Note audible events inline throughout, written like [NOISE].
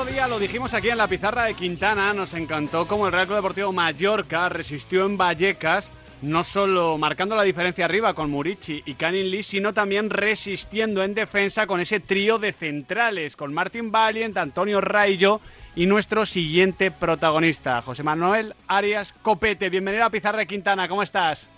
día lo dijimos aquí en la pizarra de Quintana, nos encantó cómo el Real Club Deportivo Mallorca resistió en Vallecas, no solo marcando la diferencia arriba con Murici y Canin Lee, sino también resistiendo en defensa con ese trío de centrales, con Martín Valiant, Antonio Raillo y nuestro siguiente protagonista, José Manuel Arias Copete. Bienvenido a Pizarra de Quintana, ¿cómo estás?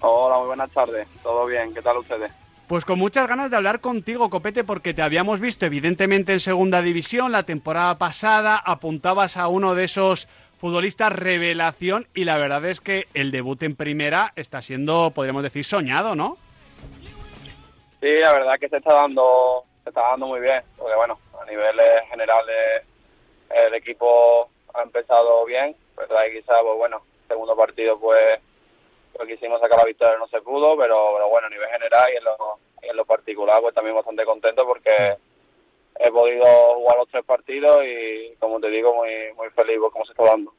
Hola, muy buenas tardes. ¿Todo bien? ¿Qué tal ustedes? Pues con muchas ganas de hablar contigo, Copete, porque te habíamos visto evidentemente en segunda división la temporada pasada, apuntabas a uno de esos futbolistas revelación y la verdad es que el debut en primera está siendo, podríamos decir, soñado, ¿no? Sí, la verdad que se está dando, se está dando muy bien, porque bueno, a niveles generales el equipo ha empezado bien, verdad y quizás, pues bueno, segundo partido pues pues quisimos sacar la victoria no se pudo, pero, pero bueno, a nivel general y en, lo, en lo particular pues también bastante contento porque he podido jugar los tres partidos y como te digo muy muy feliz por cómo se está dando.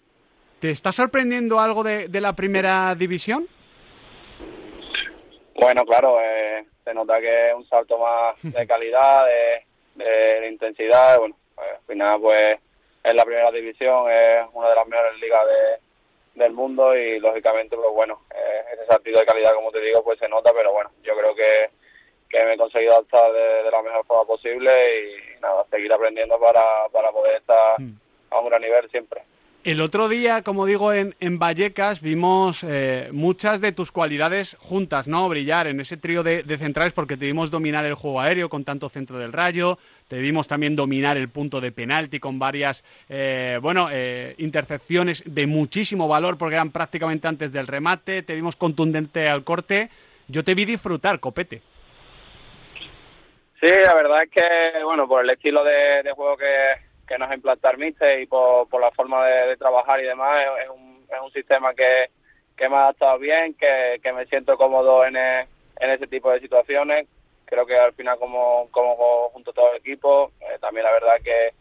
¿Te está sorprendiendo algo de, de la primera división? Bueno, claro, eh, se nota que es un salto más [LAUGHS] de calidad, de, de, intensidad. Bueno, pues, al final, pues, en la primera división es una de las mejores ligas de, del mundo y, lógicamente, pues bueno, eh, ese salto de calidad, como te digo, pues se nota, pero bueno, yo creo que, que me he conseguido adaptar de, de la mejor forma posible y, nada, seguir aprendiendo para, para poder estar a un gran nivel siempre. El otro día, como digo, en, en Vallecas vimos eh, muchas de tus cualidades juntas, ¿no? Brillar en ese trío de, de, centrales porque te vimos dominar el juego aéreo con tanto centro del rayo, te vimos también dominar el punto de penalti con varias, eh, bueno, eh, intercepciones de muchísimo valor porque eran prácticamente antes del remate, te vimos contundente al corte. Yo te vi disfrutar, Copete. Sí, la verdad es que, bueno, por el estilo de, de juego que, que nos implantar Mister y por, por la forma de, de, trabajar y demás, es, es, un, es un sistema que, que me ha adaptado bien, que, que me siento cómodo en, e, en ese tipo de situaciones. Creo que al final como, como junto a todo el equipo, eh, también la verdad que,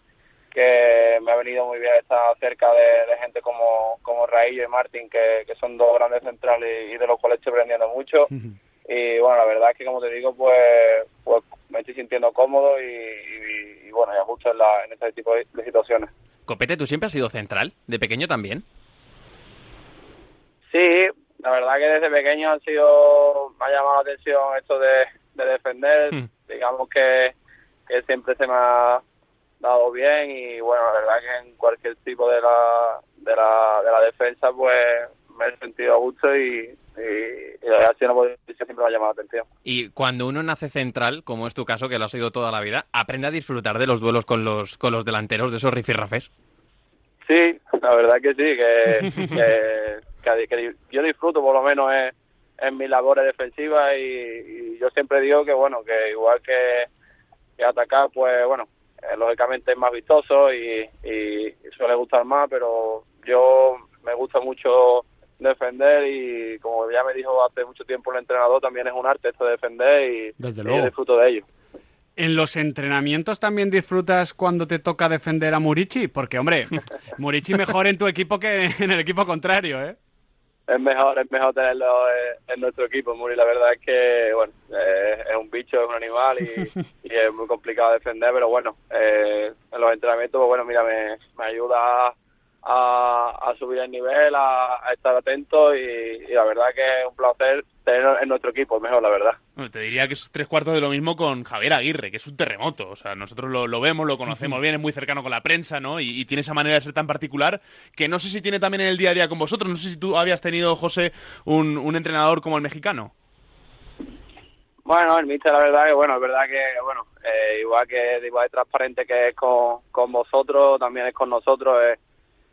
que me ha venido muy bien estar cerca de, de gente como, como Raillo y Martín, que, que son dos grandes centrales y, y de los cuales estoy aprendiendo mucho. Uh -huh. Y bueno, la verdad es que como te digo, pues, pues me estoy sintiendo cómodo y, y, y bueno, y a gusto en, la, en este tipo de, de, situaciones. Copete, ¿tú siempre has sido central? ¿De pequeño también? Sí, la verdad que desde pequeño ha sido, me ha llamado la atención esto de, de defender, hmm. digamos que, que siempre se me ha dado bien y bueno, la verdad que en cualquier tipo de la, de la, de la defensa pues me he sentido a gusto y, y, y la verdad siempre me ha llamado la atención. Y cuando uno nace central, como es tu caso, que lo ha sido toda la vida, ¿aprende a disfrutar de los duelos con los, con los delanteros, de esos rifirrafes? Sí, la verdad que sí, que, que, que, que yo disfruto por lo menos en, en mis labores defensivas y, y, yo siempre digo que bueno, que igual que, que atacar, pues bueno, eh, lógicamente es más vistoso y, y suele gustar más, pero yo me gusta mucho defender y como ya me dijo hace mucho tiempo el entrenador, también es un arte esto de defender y, Desde y disfruto de ello. ¿En los entrenamientos también disfrutas cuando te toca defender a Murici? Porque, hombre, [LAUGHS] Murici mejor en tu equipo que en el equipo contrario, ¿eh? Es mejor, es mejor tenerlo en nuestro equipo, Muri. La verdad es que, bueno, eh, es un bicho, es un animal y, [LAUGHS] y, es muy complicado defender, pero bueno, eh, en los entrenamientos, pues bueno, mira, me, me ayuda a, a, subir el nivel, a, a estar atento y, y, la verdad que es un placer tenerlo en nuestro equipo, mejor la verdad. Bueno, te diría que es tres cuartos de lo mismo con Javier Aguirre, que es un terremoto. O sea, nosotros lo, lo vemos, lo [LAUGHS] conocemos bien, es muy cercano con la prensa, ¿no? Y, y, tiene esa manera de ser tan particular que no sé si tiene también en el día a día con vosotros. No sé si tú habías tenido, José, un, un entrenador como el mexicano. Bueno, el míster, la verdad que, bueno, es verdad que, bueno, eh, igual que igual de transparente que es con, con vosotros, también es con nosotros. Eh,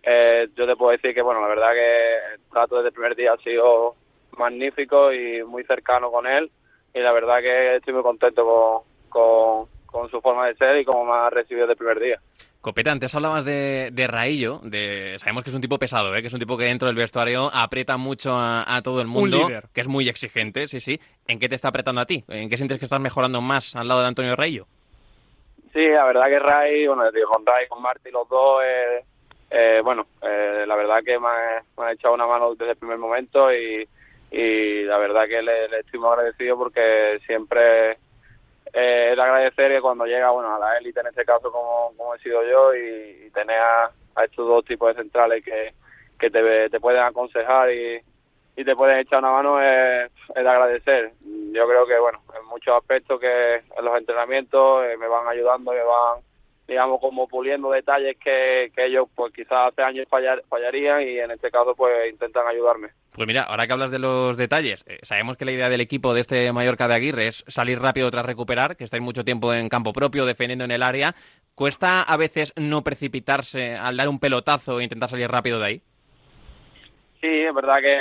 eh, yo te puedo decir que, bueno, la verdad que el trato desde el primer día ha sido magnífico y muy cercano con él. Y la verdad que estoy muy contento con, con, con su forma de ser y cómo me ha recibido desde el primer día. Copeta, antes hablabas de, de Raillo, de, sabemos que es un tipo pesado, ¿eh? que es un tipo que dentro del vestuario aprieta mucho a, a todo el mundo, que es muy exigente, sí, sí. ¿En qué te está apretando a ti? ¿En qué sientes que estás mejorando más al lado de Antonio Raillo? Sí, la verdad que Ray, bueno, con Ray, con Marty, los dos, eh, eh, bueno, eh, la verdad que me ha, me ha, echado una mano desde el primer momento y, y la verdad que le, estoy muy agradecido porque siempre eh, agradecer que cuando llega bueno a la élite en este caso como, como he sido yo y, tener a, estos dos tipos de centrales que, que te, te pueden aconsejar y, y te pueden echar una mano es, es, de agradecer. Yo creo que bueno en muchos aspectos que en los entrenamientos eh, me van ayudando, me van digamos como puliendo detalles que, que ellos pues quizás hace años fallarían y en este caso pues intentan ayudarme. Pues mira, ahora que hablas de los detalles, eh, sabemos que la idea del equipo de este Mallorca de Aguirre es salir rápido tras recuperar, que estáis mucho tiempo en campo propio, defendiendo en el área. ¿Cuesta a veces no precipitarse al dar un pelotazo e intentar salir rápido de ahí? Sí, es verdad que,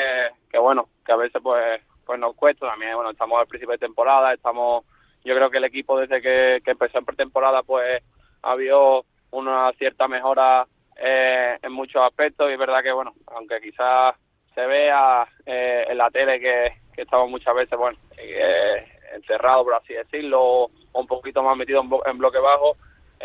que bueno, que a veces pues pues nos cuesta también, bueno, estamos al principio de temporada, estamos, yo creo que el equipo desde que, que empezó en pretemporada pues ha habido una cierta mejora eh, en muchos aspectos y es verdad que, bueno, aunque quizás se vea eh, en la tele que, estamos muchas veces, bueno, eh, encerrados, por así decirlo, o un poquito más metidos en, bloque bajo,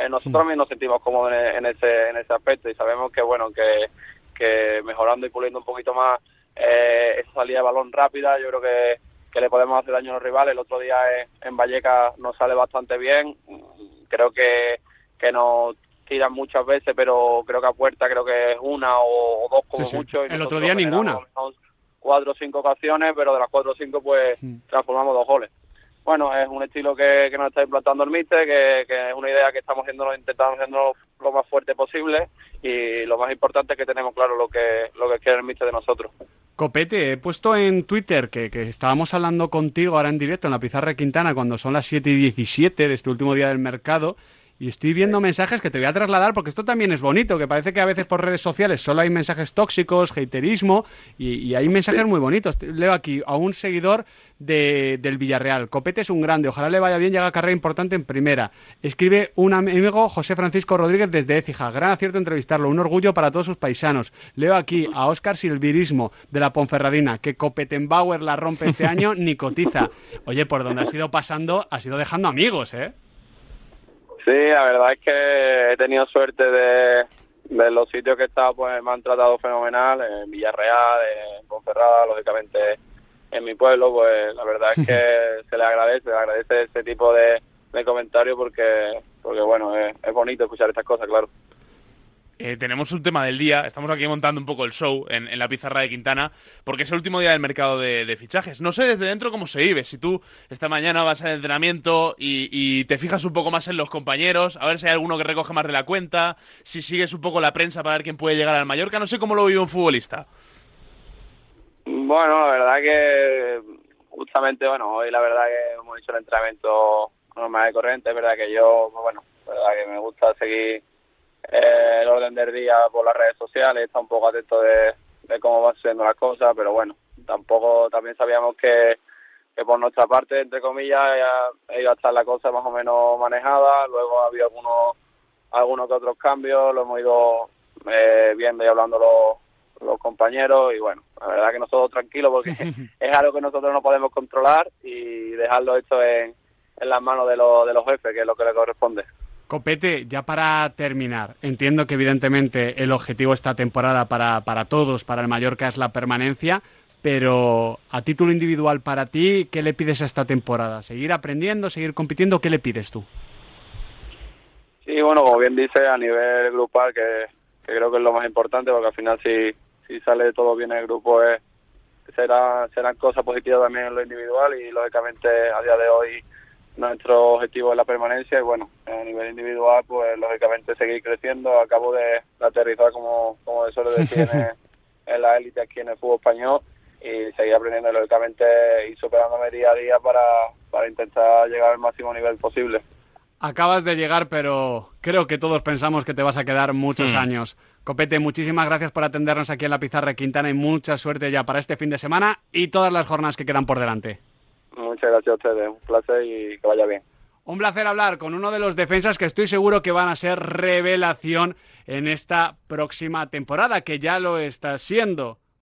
nosotros mm. también nos sentimos cómodos en, ese, en ese aspecto y sabemos que, bueno, que, que mejorando y puliendo un poquito más esa salida de balón rápida, yo creo que, que le podemos hacer daño a los rivales. El otro día en Valleca nos sale bastante bien. Creo que que nos tiran muchas veces, pero creo que a puerta creo que es una o, dos como mucho. el otro día ninguna. Cuatro o cinco ocasiones, pero de las cuatro o cinco pues mm. transformamos dos goles. Bueno, es un estilo que, que nos está implantando el Mister, que, que, es una idea que estamos haciendo, intentando hacerlo lo más fuerte posible y lo más importante es que tenemos claro lo que, lo que quiere el Mister de nosotros. Copete, he puesto en Twitter que, que, estábamos hablando contigo ahora en directo en la Pizarra Quintana cuando son las 7 y 17 de este último día del mercado y estoy viendo mensajes que te voy a trasladar porque esto también es bonito, que parece que a veces por redes sociales solo hay mensajes tóxicos, haterismo y, hay mensajes muy bonitos. Leo aquí a un seguidor de, del Villarreal. Copete es un grande, ojalá le vaya bien, llega a carrera importante en primera. Escribe un amigo, José Francisco Rodríguez, desde Écija. Gran acierto entrevistarlo, un orgullo para todos sus paisanos. Leo aquí a Óscar Silvirismo, de la Ponferradina, que Copetenbauer la rompe este año, [LAUGHS] ni cotiza. Oye, por donde ha sido pasando, ha sido dejando amigos, ¿eh? Sí, la verdad es que he tenido suerte de, de los sitios que he estado, pues me han tratado fenomenal, en Villarreal, en Ponferrada, lógicamente en mi pueblo, pues la verdad es que [LAUGHS] se le agradece, se le agradece este tipo de, de comentarios porque, porque bueno, es bonito escuchar estas cosas, claro. Eh, tenemos un tema del día. Estamos aquí montando un poco el show en, la pizarra de Quintana, porque es el último día del mercado de, fichajes. No sé desde dentro cómo se vive. Si tú esta mañana vas al entrenamiento y, te fijas un poco más en los compañeros, a ver si hay alguno que recoge más de la cuenta, si sigues un poco la prensa para ver quién puede llegar al Mallorca. No sé cómo lo vive un futbolista. Bueno, la verdad que justamente, bueno, hoy la verdad que hemos hecho el entrenamiento normal de corriente. Es verdad que yo, bueno, la que me gusta seguir eh, el orden del día por las redes sociales, está un poco atento de, cómo van siendo las cosas, pero bueno, tampoco también sabíamos que, que por nuestra parte, entre comillas, iba a estar la cosa más o menos manejada, luego ha habido algunos, algunos que otros cambios, lo hemos ido eh, viendo y hablando los, los compañeros y bueno, la verdad que nosotros tranquilos porque [LAUGHS] es algo que nosotros no podemos controlar y dejarlo hecho en, en las manos de, los de los jefes, que es lo que le corresponde. Copete, ya para terminar, entiendo que evidentemente el objetivo esta temporada para, para todos, para el Mallorca, es la permanencia, pero a título individual para ti, ¿qué le pides a esta temporada? ¿Seguir aprendiendo, seguir compitiendo? ¿Qué le pides tú? Sí, bueno, como bien dice, a nivel grupal, que, creo que es lo más importante, porque al final si, si sale todo bien el grupo, es, será, serán cosas positivas también en lo individual y lógicamente a día de hoy nuestro objetivo es la permanencia y bueno, a nivel individual pues lógicamente seguir creciendo, acabo de, aterrizar como, como se suele decir [LAUGHS] en, la élite aquí en el fútbol español y seguir aprendiendo lógicamente y superándome día a día para, para intentar llegar al máximo nivel posible. Acabas de llegar, pero creo que todos pensamos que te vas a quedar muchos hmm. años. Copete, muchísimas gracias por atendernos aquí en la Pizarra de Quintana y mucha suerte ya para este fin de semana y todas las jornadas que quedan por delante. Muchas gracias a ustedes, un placer y que vaya bien. Un placer hablar con uno de los defensas que estoy seguro que van a ser revelación en esta próxima temporada, que ya lo está siendo.